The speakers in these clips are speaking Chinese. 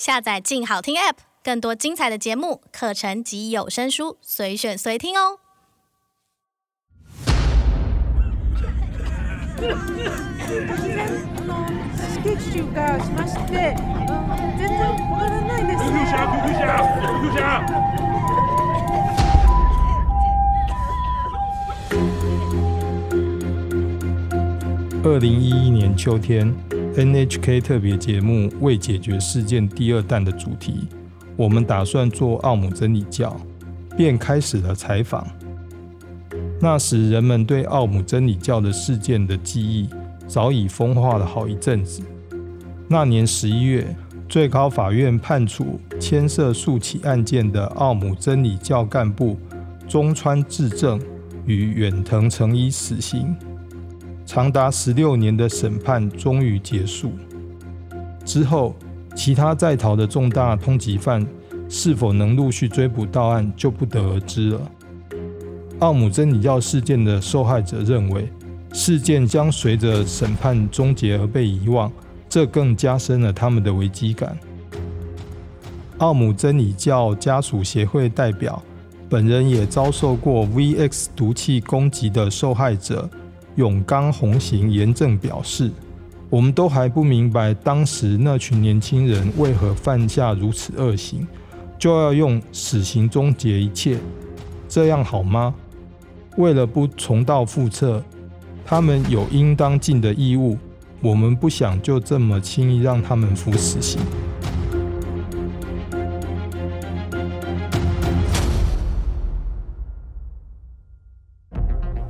下载“静好听 ”App，更多精彩的节目、课程及有声书，随选随听哦。二零一一年秋天，NHK 特别节目《未解决事件第二弹》的主题，我们打算做奥姆真理教，便开始了采访。那时，人们对奥姆真理教的事件的记忆早已风化了好一阵子。那年十一月，最高法院判处牵涉数起案件的奥姆真理教干部中川智正与远藤诚一死刑。长达十六年的审判终于结束之后，其他在逃的重大通缉犯是否能陆续追捕到案，就不得而知了。奥姆真理教事件的受害者认为，事件将随着审判终结而被遗忘，这更加深了他们的危机感。奥姆真理教家属协会代表本人也遭受过 VX 毒气攻击的受害者。永刚红行严正表示：“我们都还不明白当时那群年轻人为何犯下如此恶行，就要用死刑终结一切，这样好吗？为了不重蹈覆辙，他们有应当尽的义务。我们不想就这么轻易让他们服死刑。”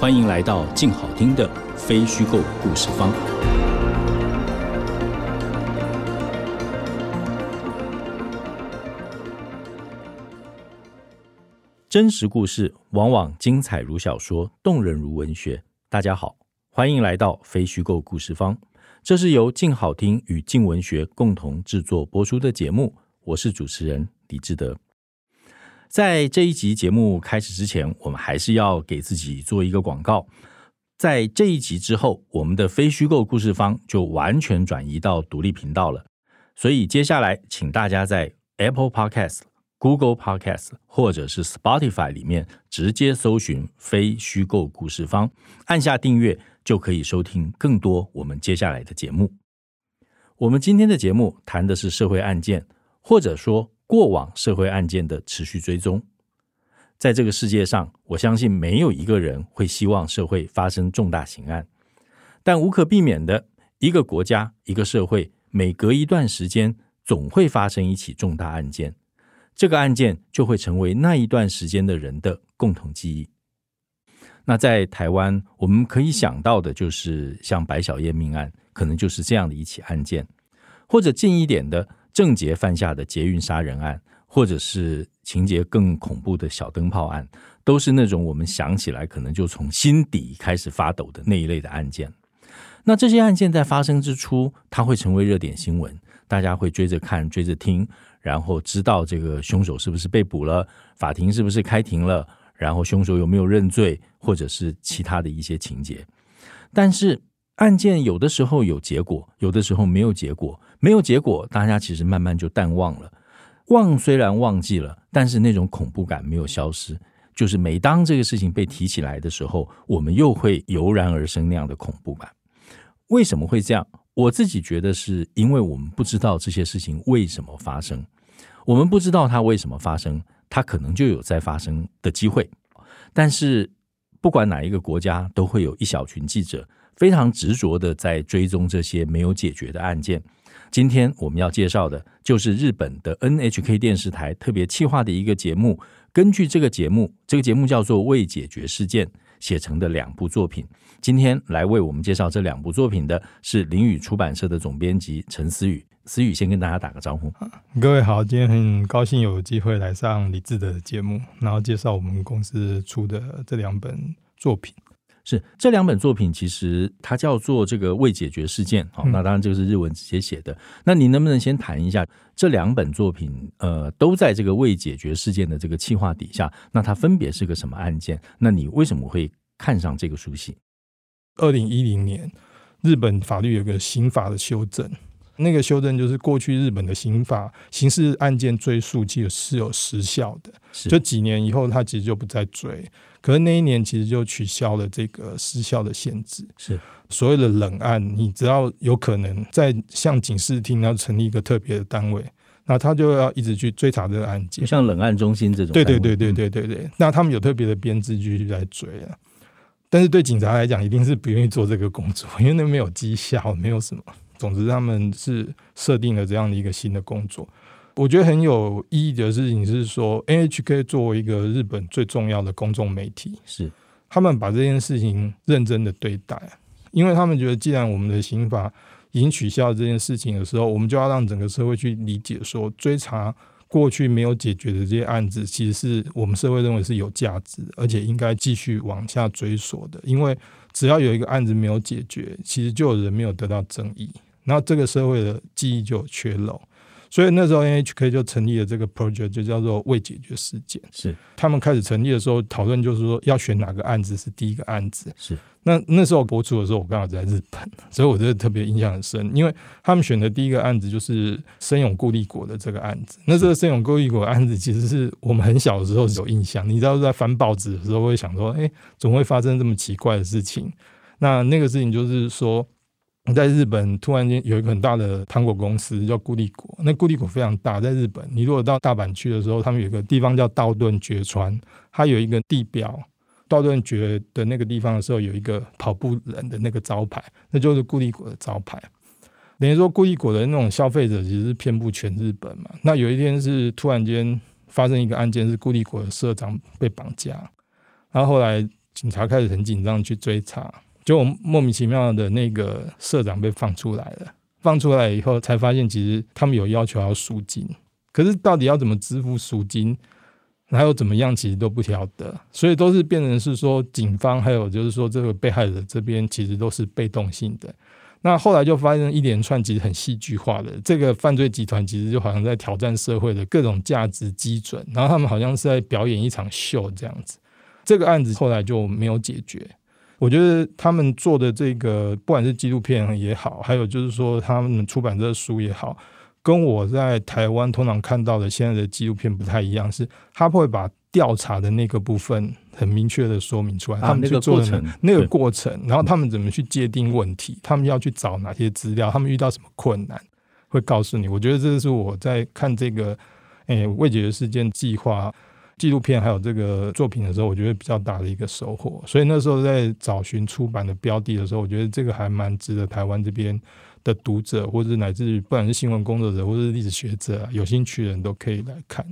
欢迎来到静好听的非虚构故事方。真实故事往往精彩如小说，动人如文学。大家好，欢迎来到非虚构故事方。这是由静好听与静文学共同制作播出的节目。我是主持人李志德。在这一集节目开始之前，我们还是要给自己做一个广告。在这一集之后，我们的非虚构故事方就完全转移到独立频道了。所以接下来，请大家在 Apple Podcast、Google Podcast 或者是 Spotify 里面直接搜寻“非虚构故事方”，按下订阅，就可以收听更多我们接下来的节目。我们今天的节目谈的是社会案件，或者说，过往社会案件的持续追踪，在这个世界上，我相信没有一个人会希望社会发生重大刑案，但无可避免的，一个国家、一个社会，每隔一段时间总会发生一起重大案件，这个案件就会成为那一段时间的人的共同记忆。那在台湾，我们可以想到的就是像白小燕命案，可能就是这样的一起案件，或者近一点的。郑捷犯下的捷运杀人案，或者是情节更恐怖的小灯泡案，都是那种我们想起来可能就从心底开始发抖的那一类的案件。那这些案件在发生之初，它会成为热点新闻，大家会追着看、追着听，然后知道这个凶手是不是被捕了，法庭是不是开庭了，然后凶手有没有认罪，或者是其他的一些情节。但是案件有的时候有结果，有的时候没有结果。没有结果，大家其实慢慢就淡忘了。忘虽然忘记了，但是那种恐怖感没有消失。就是每当这个事情被提起来的时候，我们又会油然而生那样的恐怖感。为什么会这样？我自己觉得是因为我们不知道这些事情为什么发生。我们不知道它为什么发生，它可能就有再发生的机会。但是不管哪一个国家，都会有一小群记者非常执着的在追踪这些没有解决的案件。今天我们要介绍的就是日本的 NHK 电视台特别企划的一个节目，根据这个节目，这个节目叫做《未解决事件》写成的两部作品。今天来为我们介绍这两部作品的是林语出版社的总编辑陈思宇。思宇先跟大家打个招呼。各位好，今天很高兴有机会来上李志的节目，然后介绍我们公司出的这两本作品。是这两本作品，其实它叫做这个未解决事件。好，那当然这个是日文直接写的。那你能不能先谈一下这两本作品？呃，都在这个未解决事件的这个企划底下，那它分别是个什么案件？那你为什么会看上这个书系？二零一零年，日本法律有个刑法的修正。那个修正就是过去日本的刑法刑事案件追诉期是有时效的，就几年以后他其实就不再追。可是那一年其实就取消了这个时效的限制。是所谓的冷案，你只要有可能在向警视厅要成立一个特别的单位，那他就要一直去追查这个案件，就像冷案中心这种。对对对对对对对，那他们有特别的编制继续在追啊。但是对警察来讲，一定是不愿意做这个工作，因为那没有绩效，没有什么。总之，他们是设定了这样的一个新的工作。我觉得很有意义的事情是说，NHK 作为一个日本最重要的公众媒体，是他们把这件事情认真的对待，因为他们觉得，既然我们的刑法已经取消这件事情的时候，我们就要让整个社会去理解，说追查过去没有解决的这些案子，其实是我们社会认为是有价值，而且应该继续往下追索的。因为只要有一个案子没有解决，其实就有人没有得到正义。然后这个社会的记忆就有缺漏，所以那时候 NHK 就成立了这个 project，就叫做未解决事件。是他们开始成立的时候讨论，就是说要选哪个案子是第一个案子。是那那时候播出的时候，我刚好在日本，所以我觉得特别印象很深，因为他们选的第一个案子就是森永固力果的这个案子。那这个森永固力果案子，其实是我们很小的时候有印象，你知道在翻报纸的时候会想说，哎，总会发生这么奇怪的事情。那那个事情就是说。在日本突然间有一个很大的糖果公司叫固力果，那固力果非常大，在日本，你如果到大阪去的时候，他们有一个地方叫道顿堀川，它有一个地标，道顿堀的那个地方的时候有一个跑步人的那个招牌，那就是固力果的招牌。等于说固力果的那种消费者其实是遍布全日本嘛。那有一天是突然间发生一个案件，是固力果的社长被绑架，然后后来警察开始很紧张去追查。就莫名其妙的那个社长被放出来了，放出来以后才发现，其实他们有要求要赎金，可是到底要怎么支付赎金，还有怎么样，其实都不晓得，所以都是变成是说警方还有就是说这个被害者这边其实都是被动性的。那后来就发生一连串其实很戏剧化的这个犯罪集团，其实就好像在挑战社会的各种价值基准，然后他们好像是在表演一场秀这样子。这个案子后来就没有解决。我觉得他们做的这个，不管是纪录片也好，还有就是说他们出版这个书也好，跟我在台湾通常看到的现在的纪录片不太一样，是他会把调查的那个部分很明确的说明出来，他们去做的那个过程，然后他们怎么去界定问题，他们要去找哪些资料，他们遇到什么困难，会告诉你。我觉得这是我在看这个诶未解决事件计划。纪录片还有这个作品的时候，我觉得比较大的一个收获。所以那时候在找寻出版的标的的时候，我觉得这个还蛮值得台湾这边的读者，或者乃至于不管是新闻工作者或者是历史学者，有兴趣的人都可以来看。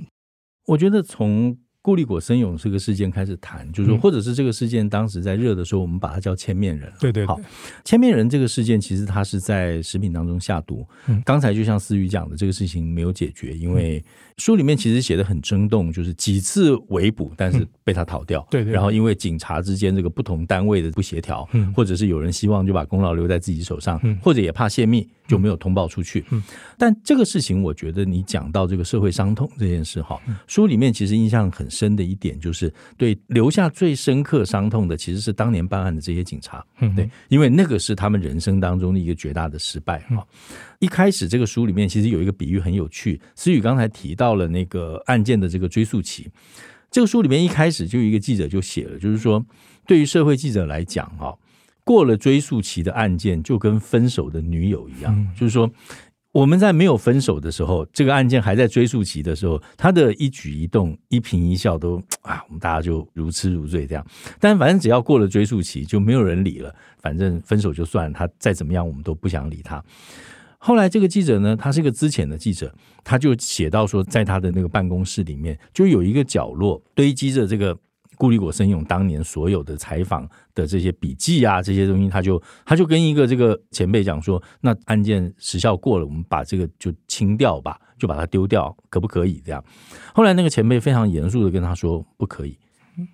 我觉得从固力果生勇这个事件开始谈，就是说，或者是这个事件当时在热的时候，我们把它叫千面人。对对，好，千面人这个事件其实它是在食品当中下毒。刚才就像思雨讲的，这个事情没有解决，因为书里面其实写的很生动，就是几次围捕，但是被他逃掉。对对。然后因为警察之间这个不同单位的不协调，或者是有人希望就把功劳留在自己手上，或者也怕泄密，就没有通报出去。嗯。但这个事情，我觉得你讲到这个社会伤痛这件事，哈，书里面其实印象很深的一点就是，对留下最深刻伤痛的，其实是当年办案的这些警察，对，因为那个是他们人生当中的一个绝大的失败哈。一开始这个书里面其实有一个比喻很有趣，思雨刚才提到了那个案件的这个追溯期，这个书里面一开始就有一个记者就写了，就是说对于社会记者来讲，哈，过了追诉期的案件就跟分手的女友一样，就是说。我们在没有分手的时候，这个案件还在追诉期的时候，他的一举一动、一颦一笑都啊，我们大家就如痴如醉这样。但反正只要过了追诉期，就没有人理了。反正分手就算了，他再怎么样，我们都不想理他。后来这个记者呢，他是一个资浅的记者，他就写到说，在他的那个办公室里面，就有一个角落堆积着这个顾立果生勇当年所有的采访的这些笔记啊，这些东西，他就他就跟一个这个前辈讲说，那案件时效过了，我们把这个就清掉吧，就把它丢掉，可不可以这样？后来那个前辈非常严肃的跟他说，不可以，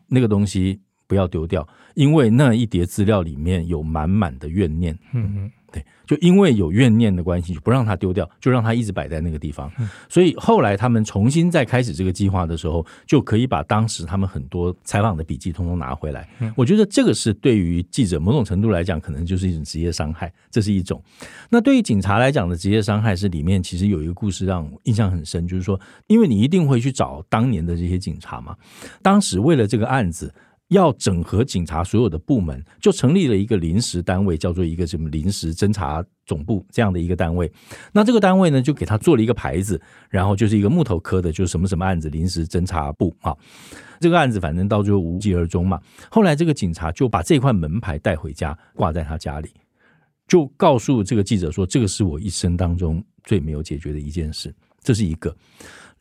那个东西不要丢掉，因为那一叠资料里面有满满的怨念。嗯嗯。对，就因为有怨念的关系，就不让他丢掉，就让他一直摆在那个地方。所以后来他们重新再开始这个计划的时候，就可以把当时他们很多采访的笔记通通拿回来。我觉得这个是对于记者某种程度来讲，可能就是一种职业伤害，这是一种。那对于警察来讲的职业伤害是里面其实有一个故事让我印象很深，就是说，因为你一定会去找当年的这些警察嘛，当时为了这个案子。要整合警察所有的部门，就成立了一个临时单位，叫做一个什么临时侦查总部这样的一个单位。那这个单位呢，就给他做了一个牌子，然后就是一个木头刻的，就是什么什么案子临时侦查部啊。这个案子反正到最后无疾而终嘛。后来这个警察就把这块门牌带回家，挂在他家里，就告诉这个记者说：“这个是我一生当中最没有解决的一件事。”这是一个。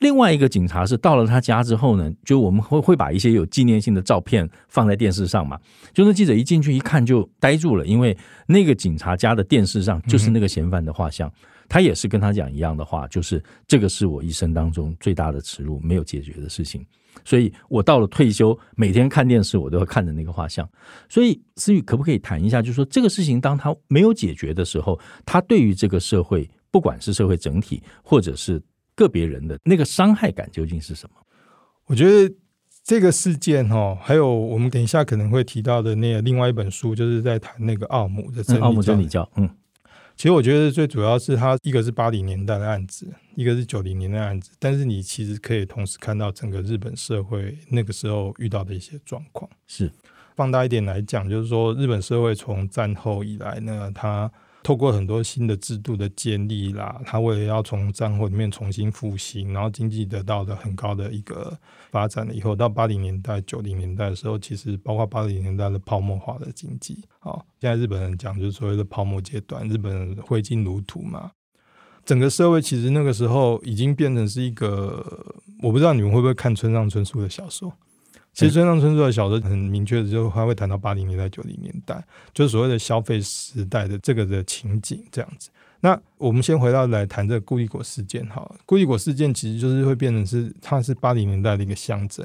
另外一个警察是到了他家之后呢，就我们会会把一些有纪念性的照片放在电视上嘛。就那记者一进去一看就呆住了，因为那个警察家的电视上就是那个嫌犯的画像。他也是跟他讲一样的话，就是这个是我一生当中最大的耻辱，没有解决的事情。所以我到了退休，每天看电视我都要看着那个画像。所以思雨可不可以谈一下，就是说这个事情当他没有解决的时候，他对于这个社会，不管是社会整体，或者是。个别人的那个伤害感究竟是什么？我觉得这个事件哈，还有我们等一下可能会提到的那个另外一本书，就是在谈那个奥姆的真理教。奥姆真理教，嗯，其实我觉得最主要是它一个是八零年代的案子，一个是九零年代的案子，但是你其实可以同时看到整个日本社会那个时候遇到的一些状况。是放大一点来讲，就是说日本社会从战后以来呢，它。透过很多新的制度的建立啦，他为了要从战后里面重新复兴，然后经济得到了很高的一个发展了以后，到八零年代、九零年代的时候，其实包括八零年代的泡沫化的经济，好，现在日本人讲就是所谓的泡沫阶段，日本人挥金如土嘛，整个社会其实那个时候已经变成是一个，我不知道你们会不会看村上春树的小说。其实村上春树的小说很明确的，就他会谈到八零年代、九零年代，就是所谓的消费时代的这个的情景这样子。那我们先回到来谈这个顾立果事件哈，顾立果事件其实就是会变成是它是八零年代的一个象征。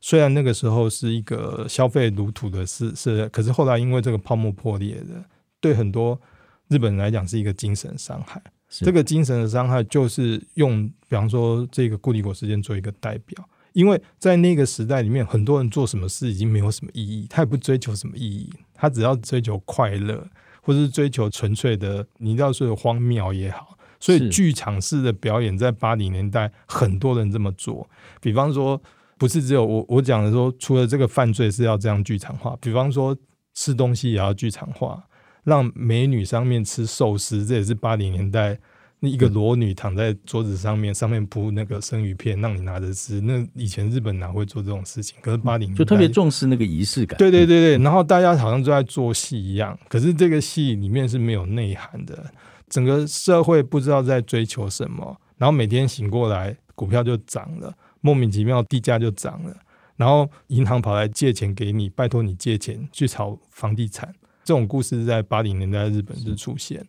虽然那个时候是一个消费如土的事是，可是后来因为这个泡沫破裂的，对很多日本人来讲是一个精神伤害。这个精神的伤害就是用，比方说这个顾立果事件做一个代表。因为在那个时代里面，很多人做什么事已经没有什么意义，他也不追求什么意义，他只要追求快乐，或者是追求纯粹的，你要说荒谬也好。所以剧场式的表演在八零年代，很多人这么做。比方说，不是只有我我讲的说，除了这个犯罪是要这样剧场化，比方说吃东西也要剧场化，让美女上面吃寿司，这也是八零年代。一个裸女躺在桌子上面，上面铺那个生鱼片，让你拿着吃。那以前日本哪会做这种事情？可是八零年就特别重视那个仪式感。对对对对，然后大家好像都在做戏一样，可是这个戏里面是没有内涵的。整个社会不知道在追求什么，然后每天醒过来，股票就涨了，莫名其妙地价就涨了，然后银行跑来借钱给你，拜托你借钱去炒房地产。这种故事在八零年代日本是出现。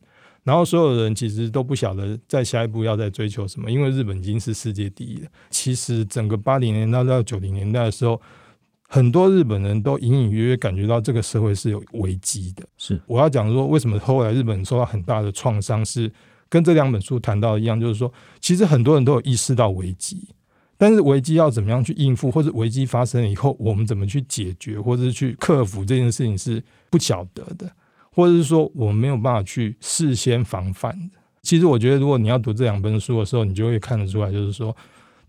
然后所有人其实都不晓得在下一步要再追求什么，因为日本已经是世界第一了。其实整个八零年代到九零年代的时候，很多日本人都隐隐约约感觉到这个社会是有危机的。是我要讲说，为什么后来日本受到很大的创伤，是跟这两本书谈到一样，就是说，其实很多人都有意识到危机，但是危机要怎么样去应付，或者危机发生了以后，我们怎么去解决，或者是去克服这件事情是不晓得的。或者是说我没有办法去事先防范的。其实我觉得，如果你要读这两本书的时候，你就会看得出来，就是说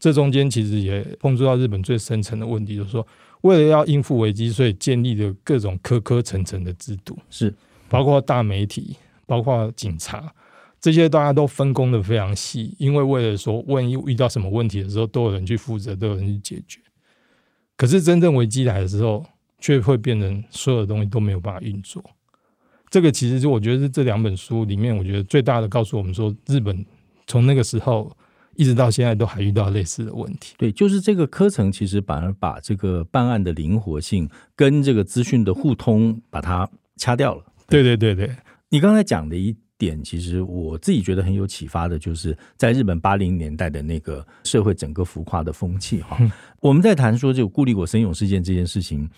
这中间其实也碰触到日本最深层的问题，就是说为了要应付危机，所以建立的各种科科层层的制度，是包括大媒体、包括警察这些，大家都分工的非常细，因为为了说万一遇到什么问题的时候，都有人去负责，都有人去解决。可是真正危机来的时候，却会变成所有的东西都没有办法运作。这个其实就我觉得是这两本书里面，我觉得最大的告诉我们说，日本从那个时候一直到现在都还遇到类似的问题。对，就是这个科层其实反而把这个办案的灵活性跟这个资讯的互通把它掐掉了。对对对对，你刚才讲的一点，其实我自己觉得很有启发的，就是在日本八零年代的那个社会整个浮夸的风气哈。嗯、我们在谈说这个顾立果森永事件这件事情。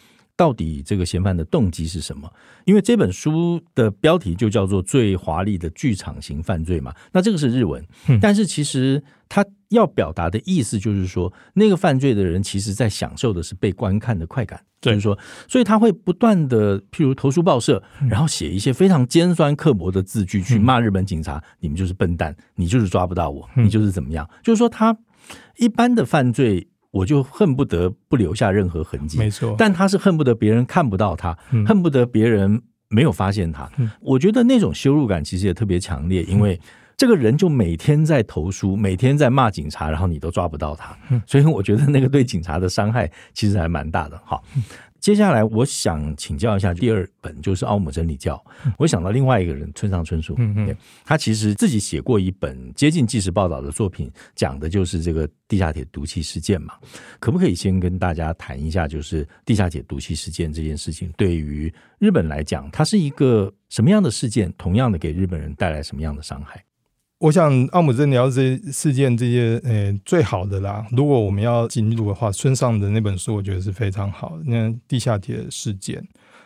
到底这个嫌犯的动机是什么？因为这本书的标题就叫做“最华丽的剧场型犯罪”嘛。那这个是日文，但是其实他要表达的意思就是说，那个犯罪的人其实在享受的是被观看的快感。就是说，所以他会不断的，譬如投书报社，然后写一些非常尖酸刻薄的字句去骂日本警察：“你们就是笨蛋，你就是抓不到我，你就是怎么样。”就是说，他一般的犯罪。我就恨不得不留下任何痕迹，没错。但他是恨不得别人看不到他，嗯、恨不得别人没有发现他。嗯、我觉得那种羞辱感其实也特别强烈，因为这个人就每天在投诉，每天在骂警察，然后你都抓不到他，嗯、所以我觉得那个对警察的伤害其实还蛮大的。哈。接下来，我想请教一下，第二本就是《奥姆真理教》。我想到另外一个人，村上春树，嗯嗯，他其实自己写过一本接近纪实报道的作品，讲的就是这个地下铁毒气事件嘛。可不可以先跟大家谈一下，就是地下铁毒气事件这件事情，对于日本来讲，它是一个什么样的事件？同样的，给日本人带来什么样的伤害？我想奥姆真理教这事件这些，呃，最好的啦。如果我们要进入的话，村上的那本书我觉得是非常好的。那地下铁事件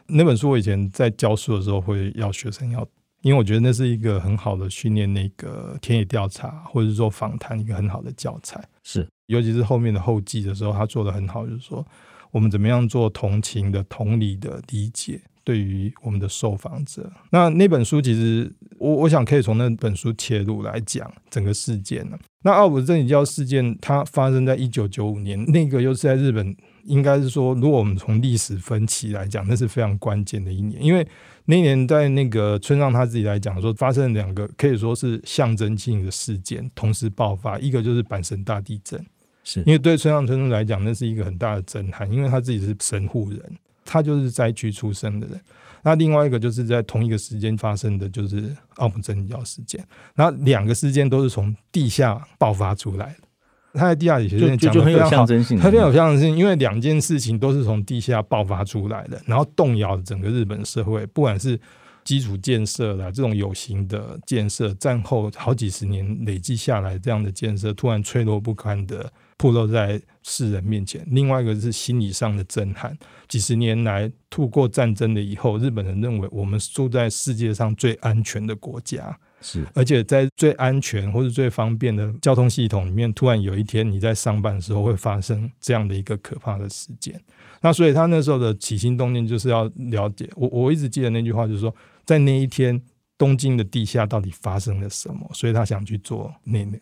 那本书，我以前在教书的时候会要学生要，因为我觉得那是一个很好的训练那个田野调查或者是说访谈一个很好的教材。是，尤其是后面的后记的时候，他做的很好，就是说我们怎么样做同情的、同理的理解。对于我们的受访者，那那本书其实我我想可以从那本书切入来讲整个事件呢。那奥姆真理教事件它发生在一九九五年，那个又是在日本，应该是说，如果我们从历史分期来讲，那是非常关键的一年，因为那年在那个村上他自己来讲说，发生了两个可以说是象征性的事件同时爆发，一个就是阪神大地震，是因为对村上春树来讲，那是一个很大的震撼，因为他自己是神户人。他就是灾区出生的人，那另外一个就是在同一个时间发生的，就是奥姆真理教事件。然后两个事件都是从地下爆发出来的。他在地下里其实讲的非常好，他非常有象征性，因为两件事情都是从地下爆发出来的，然后动摇整个日本社会，不管是基础建设啦，这种有形的建设，战后好几十年累积下来这样的建设，突然脆弱不堪的。暴露在世人面前。另外一个是心理上的震撼。几十年来，度过战争的以后，日本人认为我们住在世界上最安全的国家，是而且在最安全或者最方便的交通系统里面，突然有一天你在上班的时候会发生这样的一个可怕的事件。那所以他那时候的起心动念就是要了解。我我一直记得那句话，就是说在那一天。东京的地下到底发生了什么？所以他想去做那那个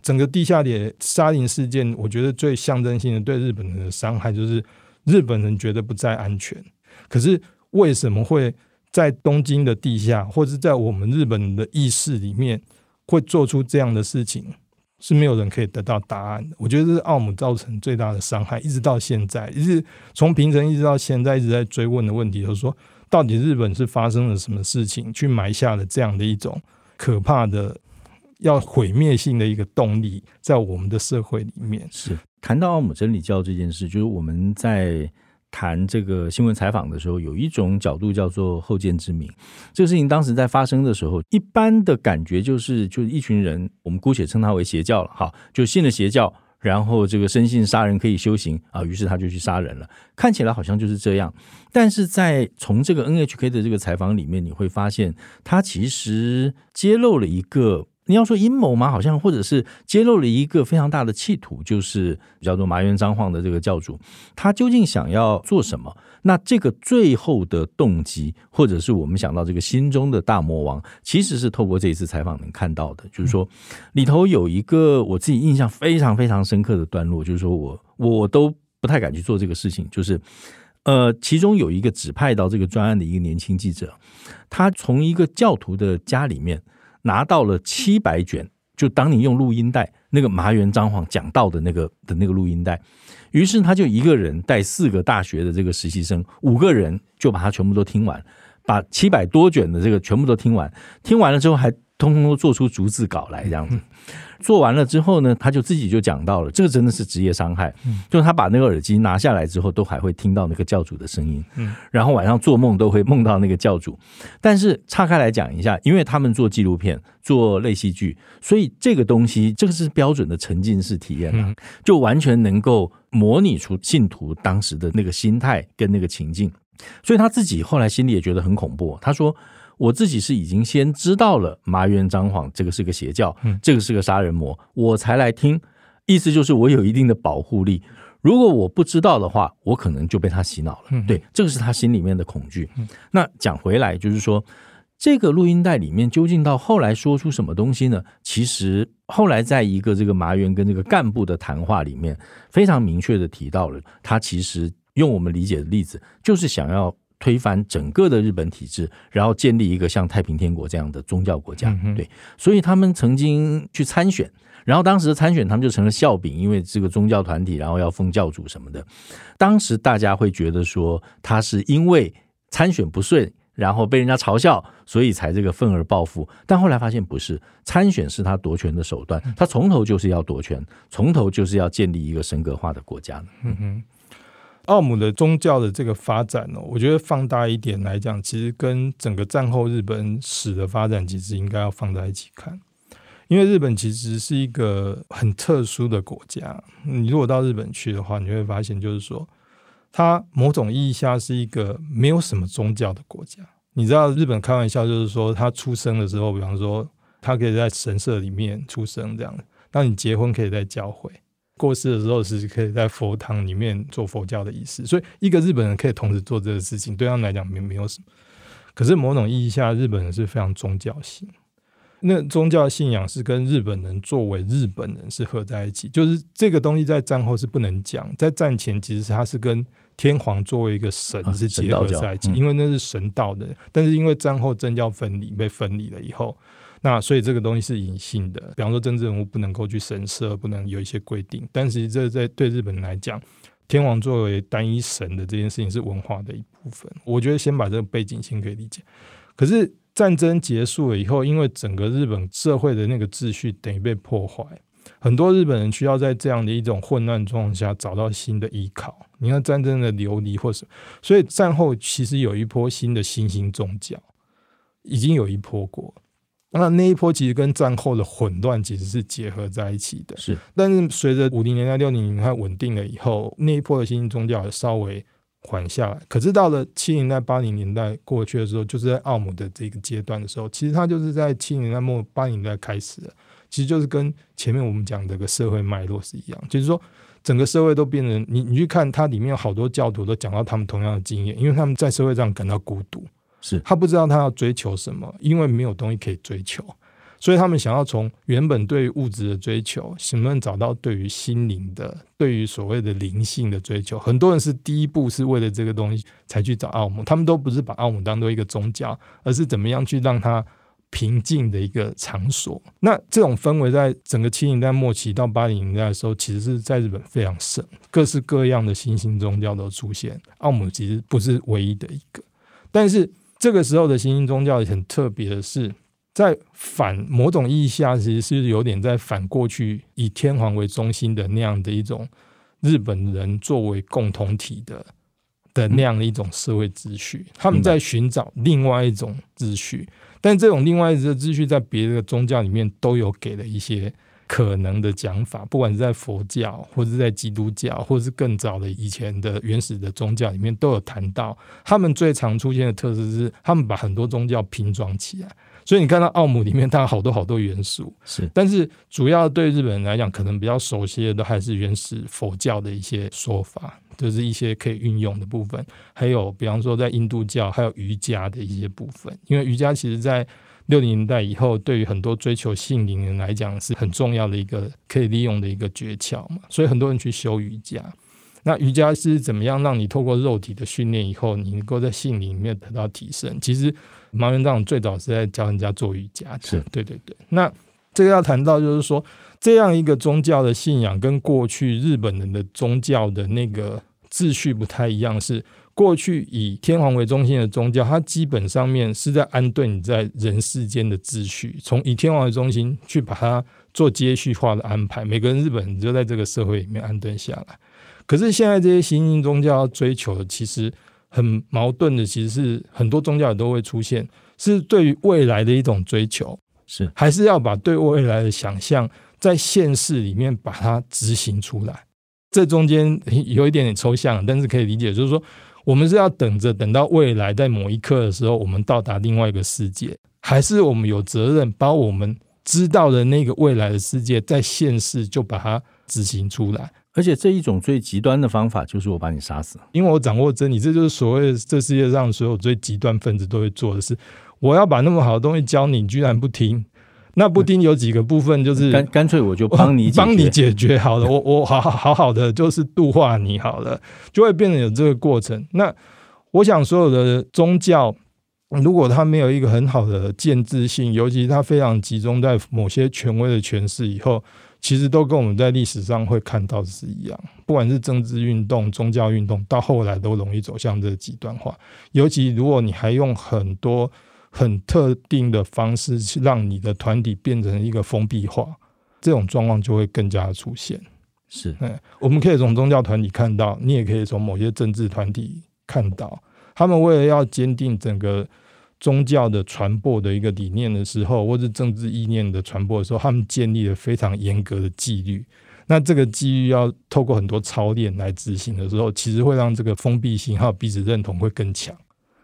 整个地下铁杀人事件。我觉得最象征性的对日本人的伤害，就是日本人觉得不再安全。可是为什么会在东京的地下，或者在我们日本人的意识里面，会做出这样的事情？是没有人可以得到答案的。我觉得这是奥姆造成最大的伤害，一直到现在，一直从平成一直到现在，一直在追问的问题，就是说。到底日本是发生了什么事情，去埋下了这样的一种可怕的、要毁灭性的一个动力，在我们的社会里面。是谈到奥姆真理教这件事，就是我们在谈这个新闻采访的时候，有一种角度叫做后见之明。这个事情当时在发生的时候，一般的感觉就是，就是一群人，我们姑且称他为邪教了，哈，就信了邪教。然后这个深信杀人可以修行啊，于是他就去杀人了。看起来好像就是这样，但是在从这个 NHK 的这个采访里面，你会发现他其实揭露了一个。你要说阴谋吗？好像或者是揭露了一个非常大的企图，就是叫做麻原彰晃的这个教主，他究竟想要做什么？那这个最后的动机，或者是我们想到这个心中的大魔王，其实是透过这一次采访能看到的。就是说，里头有一个我自己印象非常非常深刻的段落，就是说我我都不太敢去做这个事情。就是呃，其中有一个指派到这个专案的一个年轻记者，他从一个教徒的家里面。拿到了七百卷，就当你用录音带那个麻原彰晃讲道的那个的那个录音带，于是他就一个人带四个大学的这个实习生，五个人就把它全部都听完，把七百多卷的这个全部都听完，听完了之后还通通都做出逐字稿来这样子。做完了之后呢，他就自己就讲到了，这个真的是职业伤害。嗯，就是他把那个耳机拿下来之后，都还会听到那个教主的声音。嗯，然后晚上做梦都会梦到那个教主。但是岔开来讲一下，因为他们做纪录片、做类戏剧，所以这个东西这个是标准的沉浸式体验啊，就完全能够模拟出信徒当时的那个心态跟那个情境。所以他自己后来心里也觉得很恐怖。他说。我自己是已经先知道了麻原彰晃这个是个邪教，这个是个杀人魔，我才来听。意思就是我有一定的保护力。如果我不知道的话，我可能就被他洗脑了。对，这个是他心里面的恐惧。那讲回来，就是说这个录音带里面究竟到后来说出什么东西呢？其实后来在一个这个麻原跟这个干部的谈话里面，非常明确的提到了，他其实用我们理解的例子，就是想要。推翻整个的日本体制，然后建立一个像太平天国这样的宗教国家。对，所以他们曾经去参选，然后当时的参选他们就成了笑柄，因为这个宗教团体，然后要封教主什么的。当时大家会觉得说他是因为参选不顺，然后被人家嘲笑，所以才这个愤而报复。但后来发现不是，参选是他夺权的手段，他从头就是要夺权，从头就是要建立一个神格化的国家。嗯哼。奥姆的宗教的这个发展呢，我觉得放大一点来讲，其实跟整个战后日本史的发展其实应该要放在一起看，因为日本其实是一个很特殊的国家。你如果到日本去的话，你会发现，就是说，它某种意义下是一个没有什么宗教的国家。你知道，日本开玩笑就是说，他出生的时候，比方说，他可以在神社里面出生这样，那你结婚可以在教会。过世的时候是可以在佛堂里面做佛教的仪式，所以一个日本人可以同时做这个事情，对他们来讲没没有什么。可是某种意义下，日本人是非常宗教性，那宗教信仰是跟日本人作为日本人是合在一起，就是这个东西在战后是不能讲，在战前其实它是跟天皇作为一个神是结合在一起，因为那是神道的，但是因为战后政教分离被分离了以后。那所以这个东西是隐性的，比方说政治人物不能够去神社，不能有一些规定。但是这在对日本来讲，天皇作为单一神的这件事情是文化的一部分。我觉得先把这个背景先可以理解。可是战争结束了以后，因为整个日本社会的那个秩序等于被破坏，很多日本人需要在这样的一种混乱状况下找到新的依靠。你看战争的流离或是，所以战后其实有一波新的新兴宗教，已经有一波过。那那一波其实跟战后的混乱其实是结合在一起的，是。但是随着五零年代、六零年代稳定了以后，那一波的新兴宗教也稍微缓下来。可是到了七零年代、八零年代过去的时候，就是在奥姆的这个阶段的时候，其实它就是在七零年代末、八零年代开始的，其实就是跟前面我们讲的这个社会脉络是一样，就是说整个社会都变成你，你去看它里面有好多教徒都讲到他们同样的经验，因为他们在社会上感到孤独。是他不知道他要追求什么，因为没有东西可以追求，所以他们想要从原本对物质的追求，能不能找到对于心灵的、对于所谓的灵性的追求？很多人是第一步是为了这个东西才去找奥姆，他们都不是把奥姆当做一个宗教，而是怎么样去让它平静的一个场所。那这种氛围在整个七零年代末期到八零年代的时候，其实是在日本非常盛，各式各样的新兴宗教都出现，奥姆其实不是唯一的一个，但是。这个时候的新兴宗教很特别的是，在反某种意义下，其实是有点在反过去以天皇为中心的那样的一种日本人作为共同体的的那样的一种社会秩序。他们在寻找另外一种秩序，但这种另外一种秩序在别的宗教里面都有给了一些。可能的讲法，不管是在佛教，或者是在基督教，或者是更早的以前的原始的宗教里面，都有谈到。他们最常出现的特色是，他们把很多宗教拼装起来。所以你看到奥姆里面，它有好多好多元素。是，但是主要对日本人来讲，可能比较熟悉的都还是原始佛教的一些说法，就是一些可以运用的部分。还有，比方说在印度教，还有瑜伽的一些部分。因为瑜伽其实在六零年代以后，对于很多追求性灵人来讲，是很重要的一个可以利用的一个诀窍嘛。所以很多人去修瑜伽。那瑜伽是怎么样让你透过肉体的训练以后，你能够在性灵里面得到提升？其实麻原彰最早是在教人家做瑜伽。是，对对对。那这个要谈到，就是说这样一个宗教的信仰跟过去日本人的宗教的那个秩序不太一样，是过去以天皇为中心的宗教，它基本上面是在安顿你在人世间的秩序，从以天皇为中心去把它做接续化的安排。每个人日本人就在这个社会里面安顿下来。可是现在这些新兴宗教要追求的，其实很矛盾的，其实是很多宗教也都会出现，是对于未来的一种追求，是还是要把对未来的想象在现世里面把它执行出来。这中间有一点点抽象，但是可以理解，就是说，我们是要等着等到未来在某一刻的时候，我们到达另外一个世界，还是我们有责任把我们知道的那个未来的世界，在现世就把它执行出来？而且这一种最极端的方法，就是我把你杀死，因为我掌握真理，这就是所谓的这世界上所有最极端分子都会做的事。我要把那么好的东西教你，你居然不听。那布丁有几个部分，就是干干脆我就帮你帮你解决好了，我 我好好好好的就是度化你好了，就会变成有这个过程。那我想所有的宗教，如果它没有一个很好的建制性，尤其它非常集中在某些权威的诠释以后，其实都跟我们在历史上会看到的是一样。不管是政治运动、宗教运动，到后来都容易走向这个极端化。尤其如果你还用很多。很特定的方式去让你的团体变成一个封闭化，这种状况就会更加的出现。是，嗯，我们可以从宗教团体看到，你也可以从某些政治团体看到，他们为了要坚定整个宗教的传播的一个理念的时候，或是政治意念的传播的时候，他们建立了非常严格的纪律。那这个纪律要透过很多操练来执行的时候，其实会让这个封闭性还有彼此认同会更强。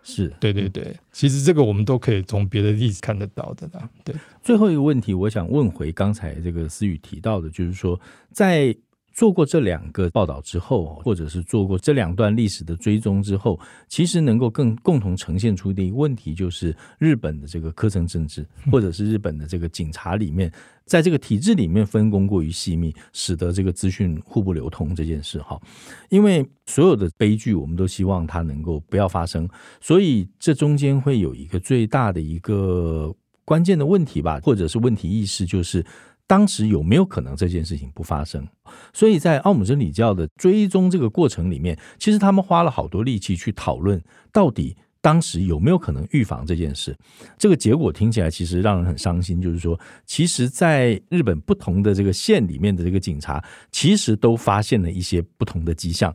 是对对对，其实这个我们都可以从别的例子看得到的啦。对，最后一个问题，我想问回刚才这个思雨提到的，就是说在。做过这两个报道之后，或者是做过这两段历史的追踪之后，其实能够更共同呈现出的一个问题，就是日本的这个科层政治，或者是日本的这个警察里面，在这个体制里面分工过于细密，使得这个资讯互不流通这件事哈。因为所有的悲剧，我们都希望它能够不要发生，所以这中间会有一个最大的一个关键的问题吧，或者是问题意识，就是。当时有没有可能这件事情不发生？所以在奥姆真理教的追踪这个过程里面，其实他们花了好多力气去讨论，到底当时有没有可能预防这件事。这个结果听起来其实让人很伤心，就是说，其实在日本不同的这个县里面的这个警察，其实都发现了一些不同的迹象。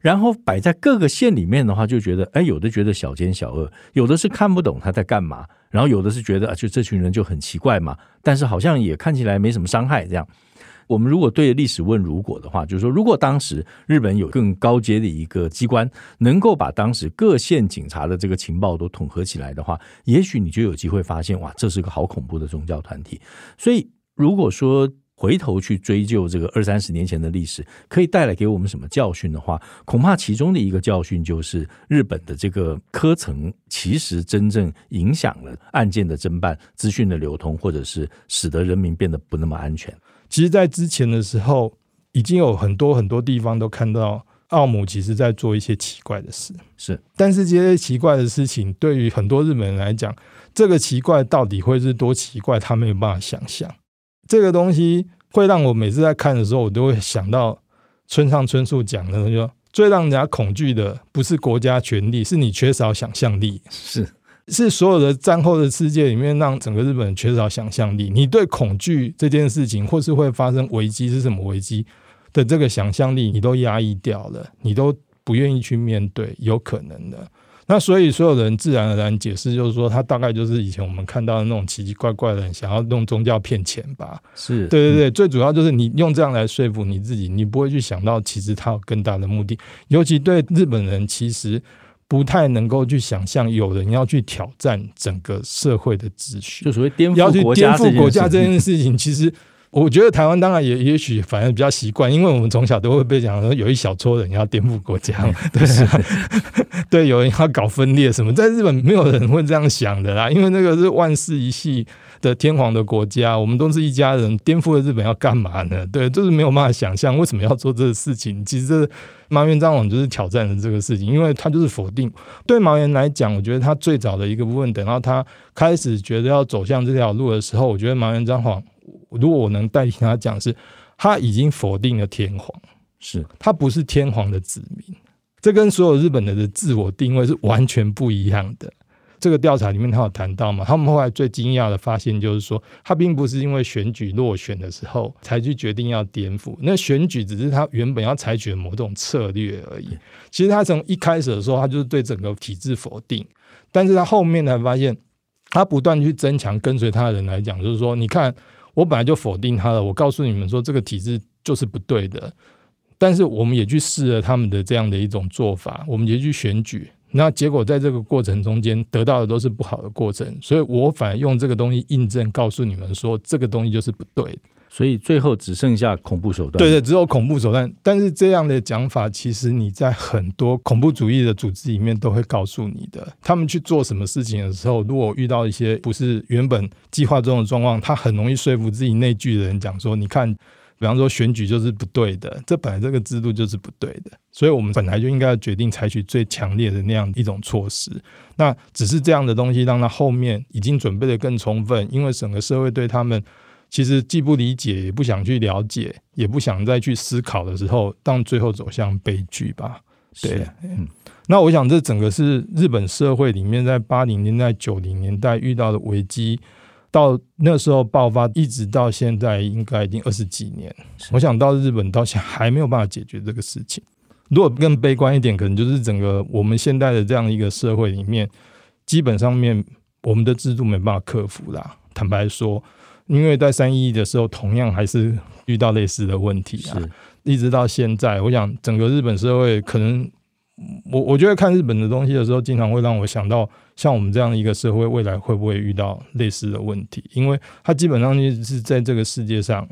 然后摆在各个县里面的话，就觉得，哎，有的觉得小奸小恶，有的是看不懂他在干嘛。然后有的是觉得啊，就这群人就很奇怪嘛，但是好像也看起来没什么伤害。这样，我们如果对历史问如果的话，就是说，如果当时日本有更高阶的一个机关，能够把当时各县警察的这个情报都统合起来的话，也许你就有机会发现，哇，这是个好恐怖的宗教团体。所以，如果说，回头去追究这个二三十年前的历史，可以带来给我们什么教训的话，恐怕其中的一个教训就是日本的这个科层其实真正影响了案件的侦办、资讯的流通，或者是使得人民变得不那么安全。其实，在之前的时候，已经有很多很多地方都看到奥姆其实在做一些奇怪的事。是，但是这些奇怪的事情，对于很多日本人来讲，这个奇怪到底会是多奇怪，他没有办法想象。这个东西会让我每次在看的时候，我都会想到村上春树讲的，就最让人家恐惧的不是国家权力，是你缺少想象力。是是所有的战后的世界里面，让整个日本人缺少想象力。你对恐惧这件事情，或是会发生危机是什么危机的这个想象力，你都压抑掉了，你都不愿意去面对有可能的。那所以，所有人自然而然解释就是说，他大概就是以前我们看到的那种奇奇怪怪的人，想要用宗教骗钱吧？是对对对，最主要就是你用这样来说服你自己，你不会去想到其实他有更大的目的。尤其对日本人，其实不太能够去想象有人要去挑战整个社会的秩序，就所谓颠覆要去颠覆国家这件事情，其实。我觉得台湾当然也也许反正比较习惯，因为我们从小都会被讲说有一小撮人要颠覆国家，对对，有人要搞分裂什么，在日本没有人会这样想的啦，因为那个是万世一系的天皇的国家，我们都是一家人，颠覆了日本要干嘛呢？对，就是没有办法想象为什么要做这个事情。其实这麻原彰晃就是挑战了这个事情，因为他就是否定。对毛原来讲，我觉得他最早的一个部分，等到他开始觉得要走向这条路的时候，我觉得麻原彰晃。如果我能代替他讲，是他已经否定了天皇，是他不是天皇的子民。这跟所有日本人的自我定位是完全不一样的。这个调查里面他有谈到嘛？他们后来最惊讶的发现就是说，他并不是因为选举落选的时候才去决定要颠覆，那选举只是他原本要采取的某种策略而已。其实他从一开始的时候，他就是对整个体制否定，但是他后面才发现，他不断去增强跟随他的人来讲，就是说，你看我本来就否定他了，我告诉你们说这个体制就是不对的，但是我们也去试了他们的这样的一种做法，我们也去选举。那结果在这个过程中间得到的都是不好的过程，所以我反而用这个东西印证，告诉你们说这个东西就是不对的。所以最后只剩下恐怖手段。对对，只有恐怖手段。但是这样的讲法，其实你在很多恐怖主义的组织里面都会告诉你的。他们去做什么事情的时候，如果遇到一些不是原本计划中的状况，他很容易说服自己内聚的人讲说：“你看。”比方说选举就是不对的，这本来这个制度就是不对的，所以我们本来就应该要决定采取最强烈的那样一种措施。那只是这样的东西，让他后面已经准备的更充分，因为整个社会对他们其实既不理解，也不想去了解，也不想再去思考的时候，当最后走向悲剧吧。对，嗯，那我想这整个是日本社会里面在八零年代、九零年代遇到的危机。到那时候爆发，一直到现在，应该已经二十几年。我想到日本到现在还没有办法解决这个事情。如果更悲观一点，可能就是整个我们现在的这样一个社会里面，基本上面我们的制度没办法克服啦。坦白说，因为在三一一的时候，同样还是遇到类似的问题啊。一直到现在，我想整个日本社会可能。我我觉得看日本的东西的时候，经常会让我想到，像我们这样的一个社会，未来会不会遇到类似的问题？因为它基本上就是在这个世界上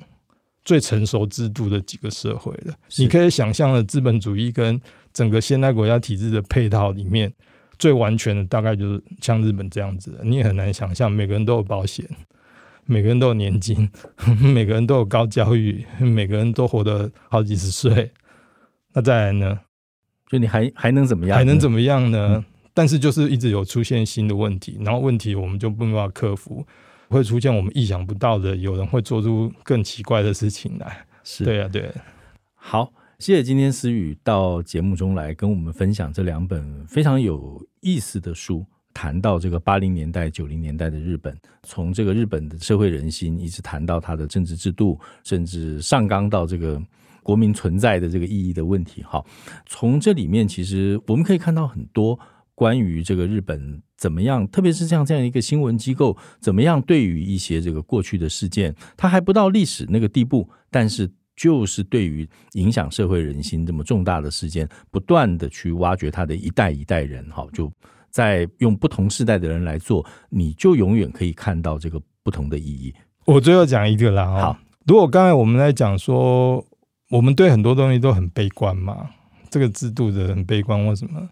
最成熟制度的几个社会了。你可以想象的资本主义跟整个现代国家体制的配套里面，最完全的大概就是像日本这样子的。你也很难想象，每个人都有保险，每个人都有年金，每个人都有高教育，每个人都活得好几十岁。那再来呢？就你还还能怎么样？还能怎么样呢？嗯、但是就是一直有出现新的问题，然后问题我们就不能办法克服，会出现我们意想不到的，有人会做出更奇怪的事情来。是，对啊，对。好，谢谢今天思雨到节目中来跟我们分享这两本非常有意思的书，谈到这个八零年代、九零年代的日本，从这个日本的社会人心，一直谈到它的政治制度，甚至上纲到这个。国民存在的这个意义的问题，哈，从这里面其实我们可以看到很多关于这个日本怎么样，特别是像这样一个新闻机构怎么样对于一些这个过去的事件，它还不到历史那个地步，但是就是对于影响社会人心这么重大的事件，不断的去挖掘它的一代一代人，哈，就在用不同世代的人来做，你就永远可以看到这个不同的意义。我最后讲一个啦，好，如果刚才我们在讲说。我们对很多东西都很悲观嘛，这个制度的很悲观或什么，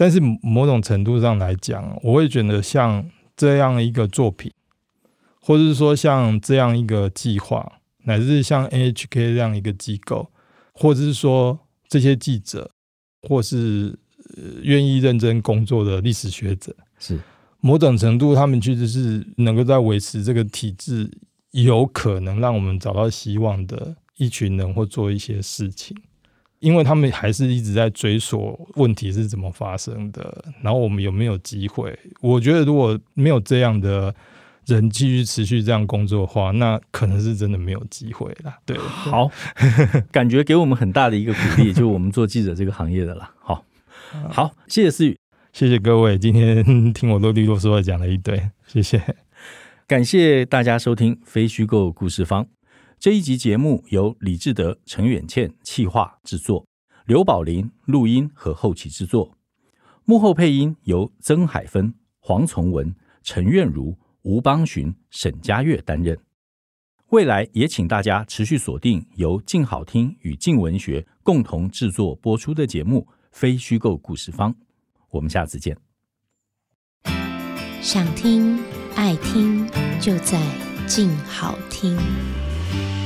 但是某种程度上来讲，我会觉得像这样一个作品，或者是说像这样一个计划，乃至像 NHK 这样一个机构，或者是说这些记者，或是愿意认真工作的历史学者，是某种程度，他们其实是能够在维持这个体制，有可能让我们找到希望的。一群人或做一些事情，因为他们还是一直在追索问题是怎么发生的，然后我们有没有机会？我觉得如果没有这样的人继续持续这样工作的话，那可能是真的没有机会了。对，好，感觉给我们很大的一个鼓励，就是我们做记者这个行业的了。好，好，谢谢思雨，谢谢各位，今天听我啰里啰嗦的讲了一堆，谢谢，感谢大家收听非虚构故事坊。这一集节目由李志德、陈远倩企划制作，刘宝林录音和后期制作，幕后配音由曾海芬、黄崇文、陈苑如、吴邦寻、沈佳悦担任。未来也请大家持续锁定由静好听与静文学共同制作播出的节目《非虚构故事方》，我们下次见。想听爱听，就在静好听。thank you